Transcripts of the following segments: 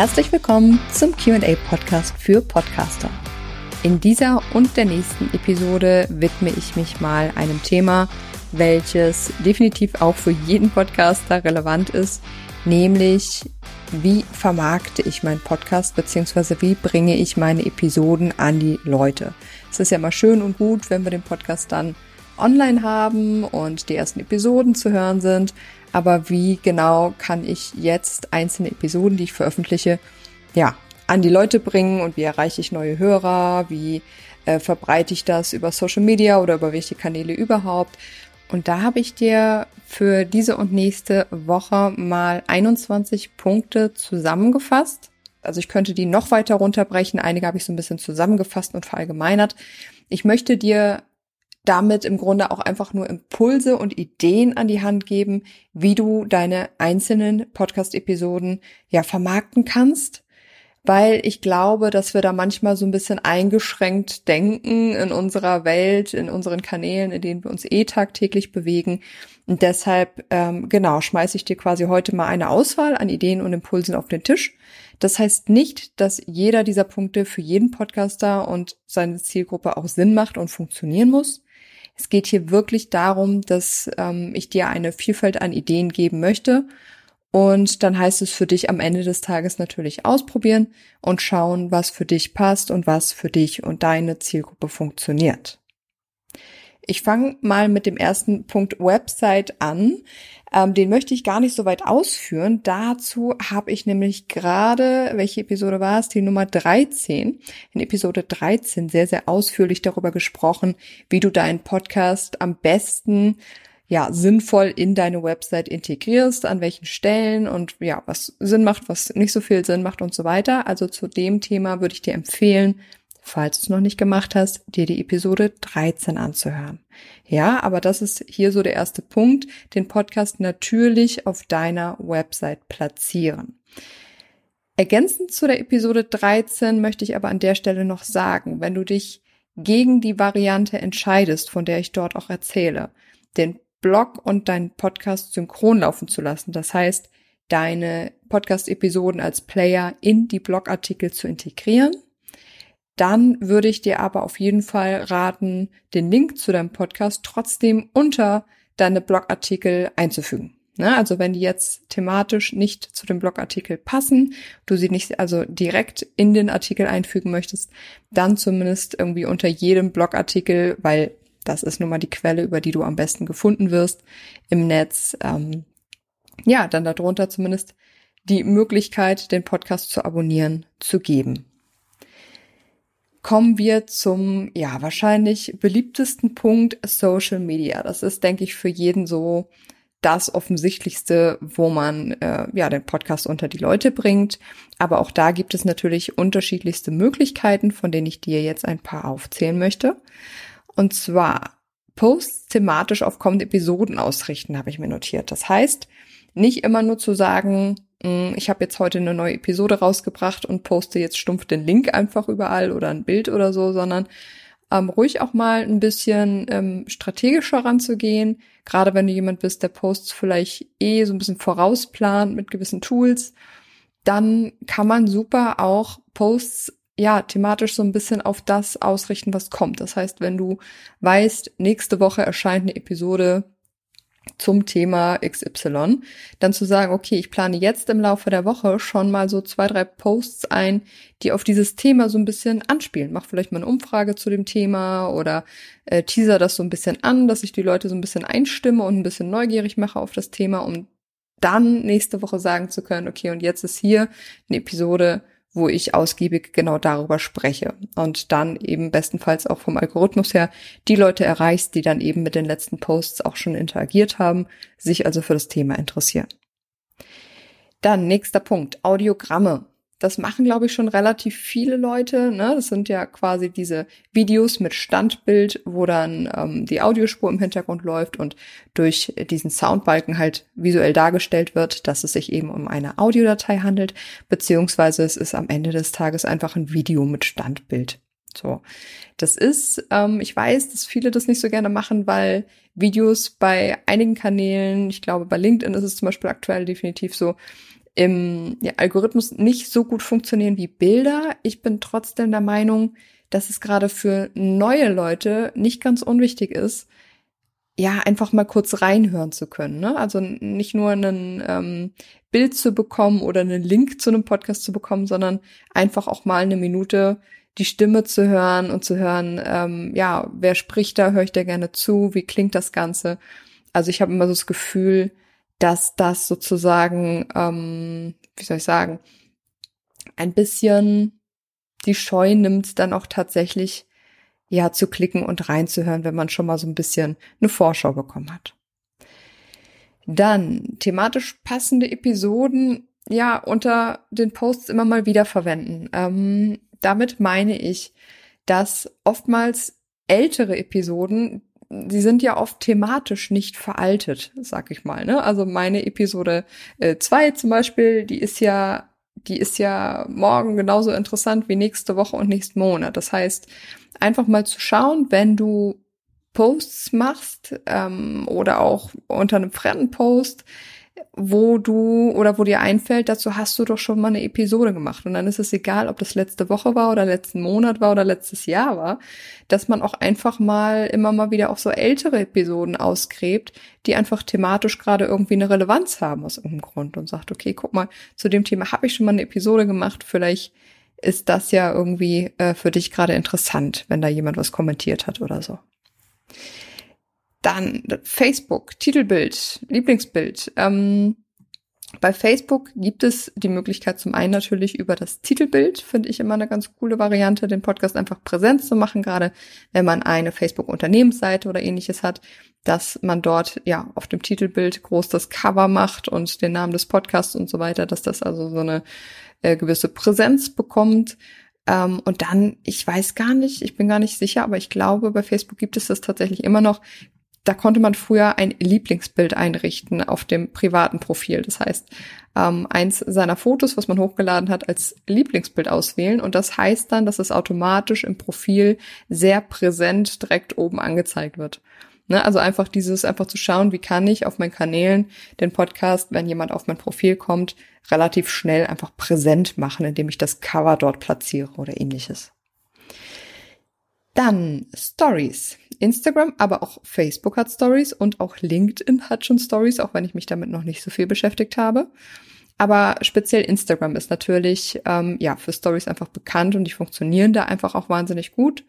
Herzlich willkommen zum QA Podcast für Podcaster. In dieser und der nächsten Episode widme ich mich mal einem Thema, welches definitiv auch für jeden Podcaster relevant ist, nämlich wie vermarkte ich meinen Podcast beziehungsweise wie bringe ich meine Episoden an die Leute. Es ist ja mal schön und gut, wenn wir den Podcast dann online haben und die ersten Episoden zu hören sind. Aber wie genau kann ich jetzt einzelne Episoden, die ich veröffentliche, ja, an die Leute bringen und wie erreiche ich neue Hörer? Wie äh, verbreite ich das über Social Media oder über welche Kanäle überhaupt? Und da habe ich dir für diese und nächste Woche mal 21 Punkte zusammengefasst. Also ich könnte die noch weiter runterbrechen. Einige habe ich so ein bisschen zusammengefasst und verallgemeinert. Ich möchte dir damit im Grunde auch einfach nur Impulse und Ideen an die Hand geben, wie du deine einzelnen Podcast-Episoden ja vermarkten kannst. Weil ich glaube, dass wir da manchmal so ein bisschen eingeschränkt denken in unserer Welt, in unseren Kanälen, in denen wir uns eh tagtäglich bewegen. Und deshalb, ähm, genau, schmeiße ich dir quasi heute mal eine Auswahl an Ideen und Impulsen auf den Tisch. Das heißt nicht, dass jeder dieser Punkte für jeden Podcaster und seine Zielgruppe auch Sinn macht und funktionieren muss. Es geht hier wirklich darum, dass ähm, ich dir eine Vielfalt an Ideen geben möchte. Und dann heißt es für dich am Ende des Tages natürlich ausprobieren und schauen, was für dich passt und was für dich und deine Zielgruppe funktioniert. Ich fange mal mit dem ersten Punkt Website an. Ähm, den möchte ich gar nicht so weit ausführen. Dazu habe ich nämlich gerade, welche Episode war es? Die Nummer 13. In Episode 13 sehr, sehr ausführlich darüber gesprochen, wie du deinen Podcast am besten ja, sinnvoll in deine Website integrierst, an welchen Stellen und ja, was Sinn macht, was nicht so viel Sinn macht und so weiter. Also zu dem Thema würde ich dir empfehlen, falls du es noch nicht gemacht hast, dir die Episode 13 anzuhören. Ja, aber das ist hier so der erste Punkt, den Podcast natürlich auf deiner Website platzieren. Ergänzend zu der Episode 13 möchte ich aber an der Stelle noch sagen, wenn du dich gegen die Variante entscheidest, von der ich dort auch erzähle, den Blog und deinen Podcast synchron laufen zu lassen, das heißt, deine Podcast-Episoden als Player in die Blogartikel zu integrieren, dann würde ich dir aber auf jeden Fall raten, den Link zu deinem Podcast trotzdem unter deine Blogartikel einzufügen. Ne? Also wenn die jetzt thematisch nicht zu dem Blogartikel passen, du sie nicht also direkt in den Artikel einfügen möchtest, dann zumindest irgendwie unter jedem Blogartikel, weil das ist nun mal die Quelle, über die du am besten gefunden wirst im Netz. Ähm, ja, dann darunter zumindest die Möglichkeit, den Podcast zu abonnieren, zu geben kommen wir zum, ja, wahrscheinlich beliebtesten Punkt Social Media. Das ist, denke ich, für jeden so das Offensichtlichste, wo man äh, ja den Podcast unter die Leute bringt. Aber auch da gibt es natürlich unterschiedlichste Möglichkeiten, von denen ich dir jetzt ein paar aufzählen möchte. Und zwar Posts thematisch auf kommende Episoden ausrichten, habe ich mir notiert. Das heißt, nicht immer nur zu sagen, Mm, ich habe jetzt heute eine neue Episode rausgebracht und poste jetzt stumpf den Link einfach überall oder ein Bild oder so, sondern ähm, ruhig auch mal ein bisschen ähm, strategischer ranzugehen. Gerade wenn du jemand bist, der Posts vielleicht eh so ein bisschen vorausplant mit gewissen Tools, dann kann man super auch Posts ja, thematisch so ein bisschen auf das ausrichten, was kommt. Das heißt, wenn du weißt, nächste Woche erscheint eine Episode zum Thema XY, dann zu sagen, okay, ich plane jetzt im Laufe der Woche schon mal so zwei, drei Posts ein, die auf dieses Thema so ein bisschen anspielen. Mach vielleicht mal eine Umfrage zu dem Thema oder äh, teaser das so ein bisschen an, dass ich die Leute so ein bisschen einstimme und ein bisschen neugierig mache auf das Thema, um dann nächste Woche sagen zu können, okay, und jetzt ist hier eine Episode wo ich ausgiebig genau darüber spreche und dann eben bestenfalls auch vom Algorithmus her die Leute erreichst, die dann eben mit den letzten Posts auch schon interagiert haben, sich also für das Thema interessieren. Dann nächster Punkt, Audiogramme. Das machen, glaube ich, schon relativ viele Leute. Ne? Das sind ja quasi diese Videos mit Standbild, wo dann ähm, die Audiospur im Hintergrund läuft und durch diesen Soundbalken halt visuell dargestellt wird, dass es sich eben um eine Audiodatei handelt, beziehungsweise es ist am Ende des Tages einfach ein Video mit Standbild. So, das ist, ähm, ich weiß, dass viele das nicht so gerne machen, weil Videos bei einigen Kanälen, ich glaube bei LinkedIn ist es zum Beispiel aktuell definitiv so, im ja, Algorithmus nicht so gut funktionieren wie Bilder. Ich bin trotzdem der Meinung, dass es gerade für neue Leute nicht ganz unwichtig ist, ja, einfach mal kurz reinhören zu können. Ne? Also nicht nur ein ähm, Bild zu bekommen oder einen Link zu einem Podcast zu bekommen, sondern einfach auch mal eine Minute die Stimme zu hören und zu hören, ähm, ja, wer spricht da, höre ich da gerne zu, wie klingt das Ganze. Also ich habe immer so das Gefühl, dass das sozusagen, ähm, wie soll ich sagen, ein bisschen die Scheu nimmt, dann auch tatsächlich ja zu klicken und reinzuhören, wenn man schon mal so ein bisschen eine Vorschau bekommen hat. Dann thematisch passende Episoden ja unter den Posts immer mal wieder verwenden. Ähm, damit meine ich, dass oftmals ältere Episoden sie sind ja oft thematisch nicht veraltet, sag ich mal. Ne? Also meine Episode 2 äh, zum Beispiel, die ist ja, die ist ja morgen genauso interessant wie nächste Woche und nächsten Monat. Das heißt, einfach mal zu schauen, wenn du Posts machst ähm, oder auch unter einem fremden Post, wo du oder wo dir einfällt, dazu hast du doch schon mal eine Episode gemacht. Und dann ist es egal, ob das letzte Woche war oder letzten Monat war oder letztes Jahr war, dass man auch einfach mal immer mal wieder auch so ältere Episoden ausgräbt, die einfach thematisch gerade irgendwie eine Relevanz haben aus irgendeinem Grund und sagt, okay, guck mal, zu dem Thema habe ich schon mal eine Episode gemacht, vielleicht ist das ja irgendwie äh, für dich gerade interessant, wenn da jemand was kommentiert hat oder so. Dann Facebook, Titelbild, Lieblingsbild. Ähm, bei Facebook gibt es die Möglichkeit zum einen natürlich über das Titelbild, finde ich immer eine ganz coole Variante, den Podcast einfach präsent zu machen, gerade wenn man eine Facebook-Unternehmensseite oder ähnliches hat, dass man dort ja auf dem Titelbild groß das Cover macht und den Namen des Podcasts und so weiter, dass das also so eine äh, gewisse Präsenz bekommt. Ähm, und dann, ich weiß gar nicht, ich bin gar nicht sicher, aber ich glaube, bei Facebook gibt es das tatsächlich immer noch, da konnte man früher ein Lieblingsbild einrichten auf dem privaten Profil. Das heißt, ähm, eins seiner Fotos, was man hochgeladen hat, als Lieblingsbild auswählen. Und das heißt dann, dass es automatisch im Profil sehr präsent direkt oben angezeigt wird. Ne? Also einfach dieses, einfach zu schauen, wie kann ich auf meinen Kanälen den Podcast, wenn jemand auf mein Profil kommt, relativ schnell einfach präsent machen, indem ich das Cover dort platziere oder ähnliches. Dann Stories. Instagram, aber auch Facebook hat Stories und auch LinkedIn hat schon Stories, auch wenn ich mich damit noch nicht so viel beschäftigt habe. Aber speziell Instagram ist natürlich ähm, ja für Stories einfach bekannt und die funktionieren da einfach auch wahnsinnig gut.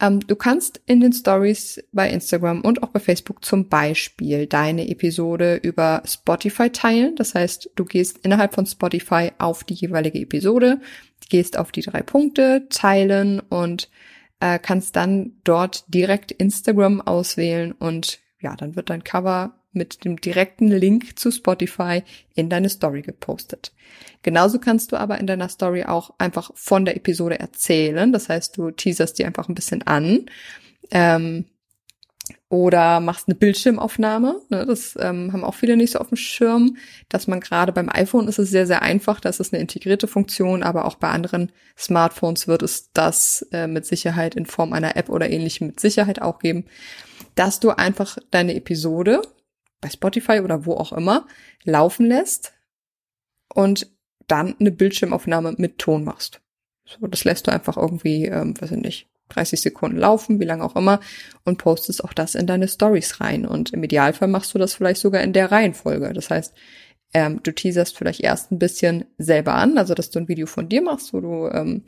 Ähm, du kannst in den Stories bei Instagram und auch bei Facebook zum Beispiel deine Episode über Spotify teilen. Das heißt, du gehst innerhalb von Spotify auf die jeweilige Episode, gehst auf die drei Punkte, teilen und äh, kannst dann dort direkt Instagram auswählen und ja, dann wird dein Cover mit dem direkten Link zu Spotify in deine Story gepostet. Genauso kannst du aber in deiner Story auch einfach von der Episode erzählen. Das heißt, du teaserst die einfach ein bisschen an. Ähm, oder machst eine Bildschirmaufnahme. Ne, das ähm, haben auch viele nicht so auf dem Schirm, dass man gerade beim iPhone ist es sehr, sehr einfach, das ist eine integrierte Funktion, aber auch bei anderen Smartphones wird es das äh, mit Sicherheit in Form einer App oder ähnlichem mit Sicherheit auch geben, dass du einfach deine Episode bei Spotify oder wo auch immer laufen lässt und dann eine Bildschirmaufnahme mit Ton machst. So, das lässt du einfach irgendwie, ähm, weiß ich nicht, 30 Sekunden laufen, wie lange auch immer, und postest auch das in deine Stories rein. Und im Idealfall machst du das vielleicht sogar in der Reihenfolge. Das heißt, ähm, du teaserst vielleicht erst ein bisschen selber an, also dass du ein Video von dir machst, wo du ähm,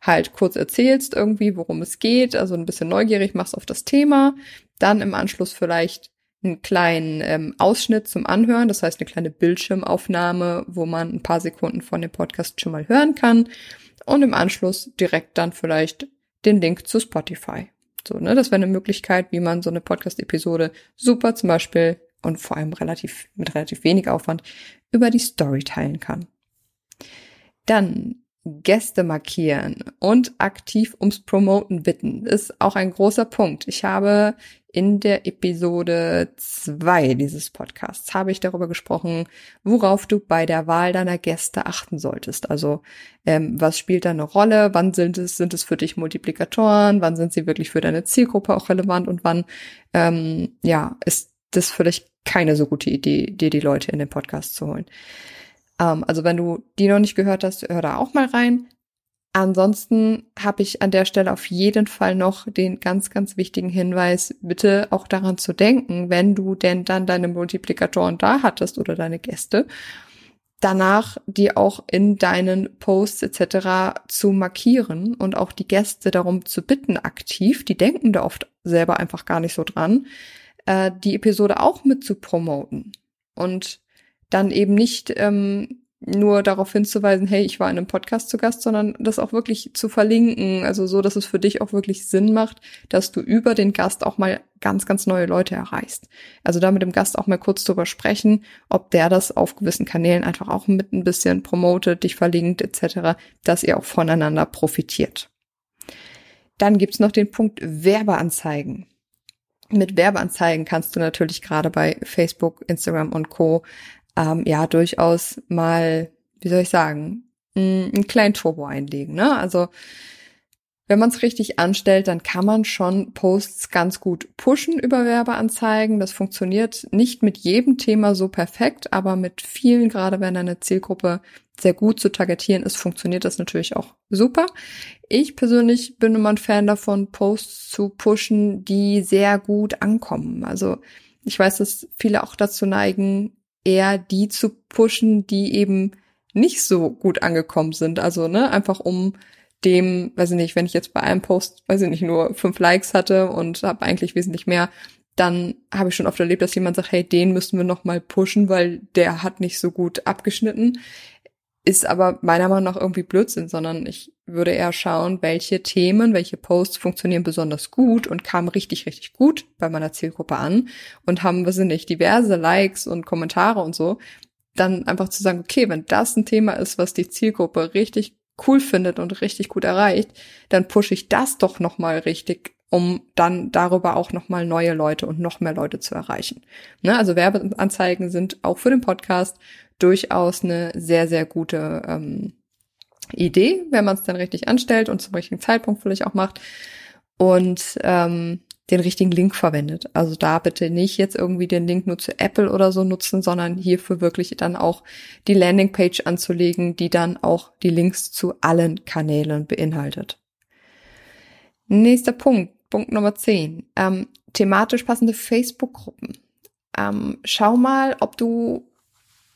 halt kurz erzählst irgendwie, worum es geht, also ein bisschen neugierig machst auf das Thema, dann im Anschluss vielleicht einen kleinen ähm, Ausschnitt zum Anhören, das heißt eine kleine Bildschirmaufnahme, wo man ein paar Sekunden von dem Podcast schon mal hören kann und im Anschluss direkt dann vielleicht den Link zu Spotify. So, ne, das wäre eine Möglichkeit, wie man so eine Podcast-Episode super zum Beispiel und vor allem relativ, mit relativ wenig Aufwand über die Story teilen kann. Dann Gäste markieren und aktiv ums Promoten bitten ist auch ein großer Punkt. Ich habe in der Episode zwei dieses Podcasts habe ich darüber gesprochen, worauf du bei der Wahl deiner Gäste achten solltest. Also ähm, was spielt da eine Rolle? Wann sind es sind es für dich Multiplikatoren? Wann sind sie wirklich für deine Zielgruppe auch relevant? Und wann ähm, ja ist das vielleicht keine so gute Idee, dir die Leute in den Podcast zu holen? Ähm, also wenn du die noch nicht gehört hast, hör da auch mal rein. Ansonsten habe ich an der Stelle auf jeden Fall noch den ganz, ganz wichtigen Hinweis, bitte auch daran zu denken, wenn du denn dann deine Multiplikatoren da hattest oder deine Gäste, danach die auch in deinen Posts etc. zu markieren und auch die Gäste darum zu bitten, aktiv, die denken da oft selber einfach gar nicht so dran, äh, die Episode auch mit zu promoten. Und dann eben nicht ähm, nur darauf hinzuweisen, hey, ich war in einem Podcast zu Gast, sondern das auch wirklich zu verlinken, also so, dass es für dich auch wirklich Sinn macht, dass du über den Gast auch mal ganz, ganz neue Leute erreichst. Also da mit dem Gast auch mal kurz drüber sprechen, ob der das auf gewissen Kanälen einfach auch mit ein bisschen promotet, dich verlinkt etc., dass ihr auch voneinander profitiert. Dann gibt's noch den Punkt Werbeanzeigen. Mit Werbeanzeigen kannst du natürlich gerade bei Facebook, Instagram und Co ähm, ja durchaus mal, wie soll ich sagen, einen kleinen Turbo einlegen. Ne? Also wenn man es richtig anstellt, dann kann man schon Posts ganz gut pushen über Werbeanzeigen. Das funktioniert nicht mit jedem Thema so perfekt, aber mit vielen, gerade wenn eine Zielgruppe sehr gut zu targetieren ist, funktioniert das natürlich auch super. Ich persönlich bin immer ein Fan davon, Posts zu pushen, die sehr gut ankommen. Also ich weiß, dass viele auch dazu neigen, eher die zu pushen, die eben nicht so gut angekommen sind. Also, ne, einfach um dem, weiß ich nicht, wenn ich jetzt bei einem Post, weiß ich nicht, nur fünf Likes hatte und habe eigentlich wesentlich mehr, dann habe ich schon oft erlebt, dass jemand sagt, hey, den müssen wir noch mal pushen, weil der hat nicht so gut abgeschnitten ist aber meiner Meinung nach irgendwie Blödsinn, sondern ich würde eher schauen, welche Themen, welche Posts funktionieren besonders gut und kamen richtig, richtig gut bei meiner Zielgruppe an und haben, was sind nicht, diverse Likes und Kommentare und so. Dann einfach zu sagen, okay, wenn das ein Thema ist, was die Zielgruppe richtig cool findet und richtig gut erreicht, dann pushe ich das doch nochmal richtig um dann darüber auch nochmal neue Leute und noch mehr Leute zu erreichen. Ne? Also Werbeanzeigen sind auch für den Podcast durchaus eine sehr, sehr gute ähm, Idee, wenn man es dann richtig anstellt und zum richtigen Zeitpunkt vielleicht auch macht und ähm, den richtigen Link verwendet. Also da bitte nicht jetzt irgendwie den Link nur zu Apple oder so nutzen, sondern hierfür wirklich dann auch die Landingpage anzulegen, die dann auch die Links zu allen Kanälen beinhaltet. Nächster Punkt, Punkt Nummer 10. Ähm, thematisch passende Facebook-Gruppen. Ähm, schau mal, ob du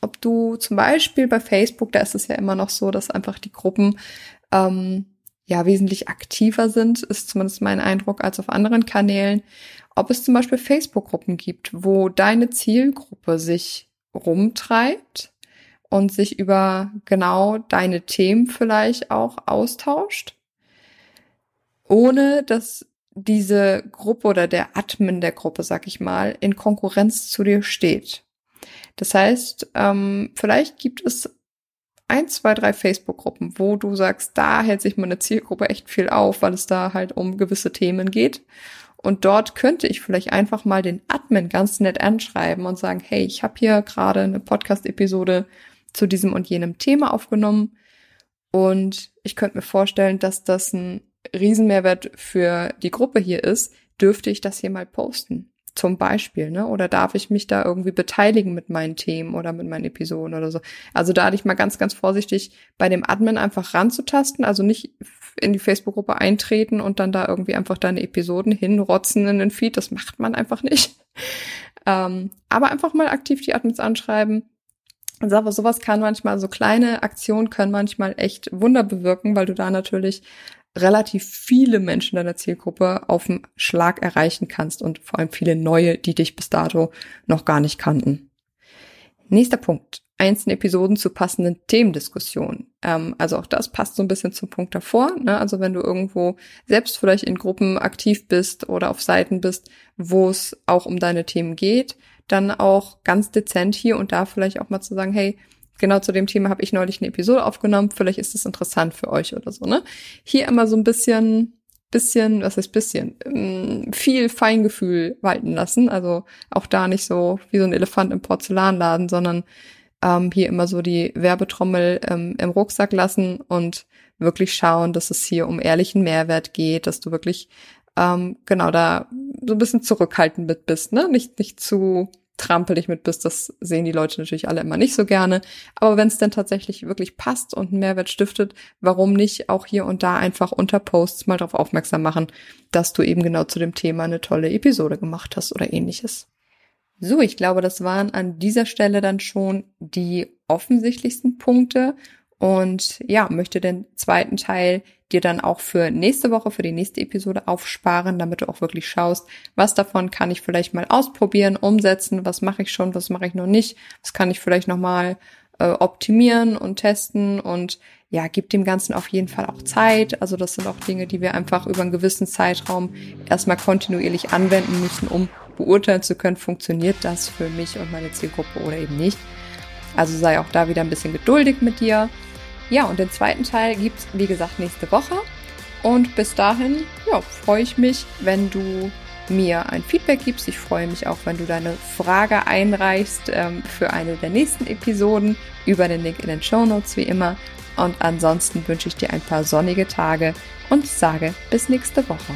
ob du zum Beispiel bei Facebook, da ist es ja immer noch so, dass einfach die Gruppen ähm, ja wesentlich aktiver sind, ist zumindest mein Eindruck als auf anderen Kanälen. Ob es zum Beispiel Facebook-Gruppen gibt, wo deine Zielgruppe sich rumtreibt und sich über genau deine Themen vielleicht auch austauscht, ohne dass diese Gruppe oder der Admin der Gruppe, sag ich mal, in Konkurrenz zu dir steht. Das heißt, ähm, vielleicht gibt es ein, zwei, drei Facebook-Gruppen, wo du sagst, da hält sich meine Zielgruppe echt viel auf, weil es da halt um gewisse Themen geht. Und dort könnte ich vielleicht einfach mal den Admin ganz nett anschreiben und sagen, hey, ich habe hier gerade eine Podcast-Episode zu diesem und jenem Thema aufgenommen. Und ich könnte mir vorstellen, dass das ein Riesenmehrwert für die Gruppe hier ist. Dürfte ich das hier mal posten? zum Beispiel, ne? Oder darf ich mich da irgendwie beteiligen mit meinen Themen oder mit meinen Episoden oder so? Also da hatte ich mal ganz, ganz vorsichtig bei dem Admin einfach ranzutasten, also nicht in die Facebook-Gruppe eintreten und dann da irgendwie einfach deine Episoden hinrotzen in den Feed. Das macht man einfach nicht. ähm, aber einfach mal aktiv die Admins anschreiben. Also aber sowas kann manchmal, so kleine Aktionen können manchmal echt Wunder bewirken, weil du da natürlich relativ viele Menschen deiner Zielgruppe auf dem Schlag erreichen kannst und vor allem viele neue, die dich bis dato noch gar nicht kannten. Nächster Punkt. Einzelne Episoden zu passenden Themendiskussionen. Ähm, also auch das passt so ein bisschen zum Punkt davor. Ne? Also wenn du irgendwo selbst vielleicht in Gruppen aktiv bist oder auf Seiten bist, wo es auch um deine Themen geht, dann auch ganz dezent hier und da vielleicht auch mal zu sagen, hey, genau zu dem Thema habe ich neulich eine Episode aufgenommen, vielleicht ist es interessant für euch oder so, ne? Hier immer so ein bisschen, bisschen, was heißt bisschen, ähm, viel Feingefühl walten lassen, also auch da nicht so wie so ein Elefant im Porzellanladen, sondern ähm, hier immer so die Werbetrommel ähm, im Rucksack lassen und wirklich schauen, dass es hier um ehrlichen Mehrwert geht, dass du wirklich ähm, genau da so ein bisschen zurückhaltend mit bist, ne? Nicht, nicht zu trampelig mit bist, das sehen die Leute natürlich alle immer nicht so gerne. Aber wenn es denn tatsächlich wirklich passt und einen Mehrwert stiftet, warum nicht auch hier und da einfach unter Posts mal darauf aufmerksam machen, dass du eben genau zu dem Thema eine tolle Episode gemacht hast oder ähnliches. So, ich glaube, das waren an dieser Stelle dann schon die offensichtlichsten Punkte und ja, möchte den zweiten Teil dir dann auch für nächste Woche, für die nächste Episode aufsparen, damit du auch wirklich schaust, was davon kann ich vielleicht mal ausprobieren, umsetzen, was mache ich schon, was mache ich noch nicht, was kann ich vielleicht nochmal äh, optimieren und testen und ja, gib dem Ganzen auf jeden Fall auch Zeit. Also das sind auch Dinge, die wir einfach über einen gewissen Zeitraum erstmal kontinuierlich anwenden müssen, um beurteilen zu können, funktioniert das für mich und meine Zielgruppe oder eben nicht. Also sei auch da wieder ein bisschen geduldig mit dir. Ja, und den zweiten Teil gibt's wie gesagt, nächste Woche. Und bis dahin, ja, freue ich mich, wenn du mir ein Feedback gibst. Ich freue mich auch, wenn du deine Frage einreichst ähm, für eine der nächsten Episoden über den Link in den Show Notes wie immer. Und ansonsten wünsche ich dir ein paar sonnige Tage und sage bis nächste Woche.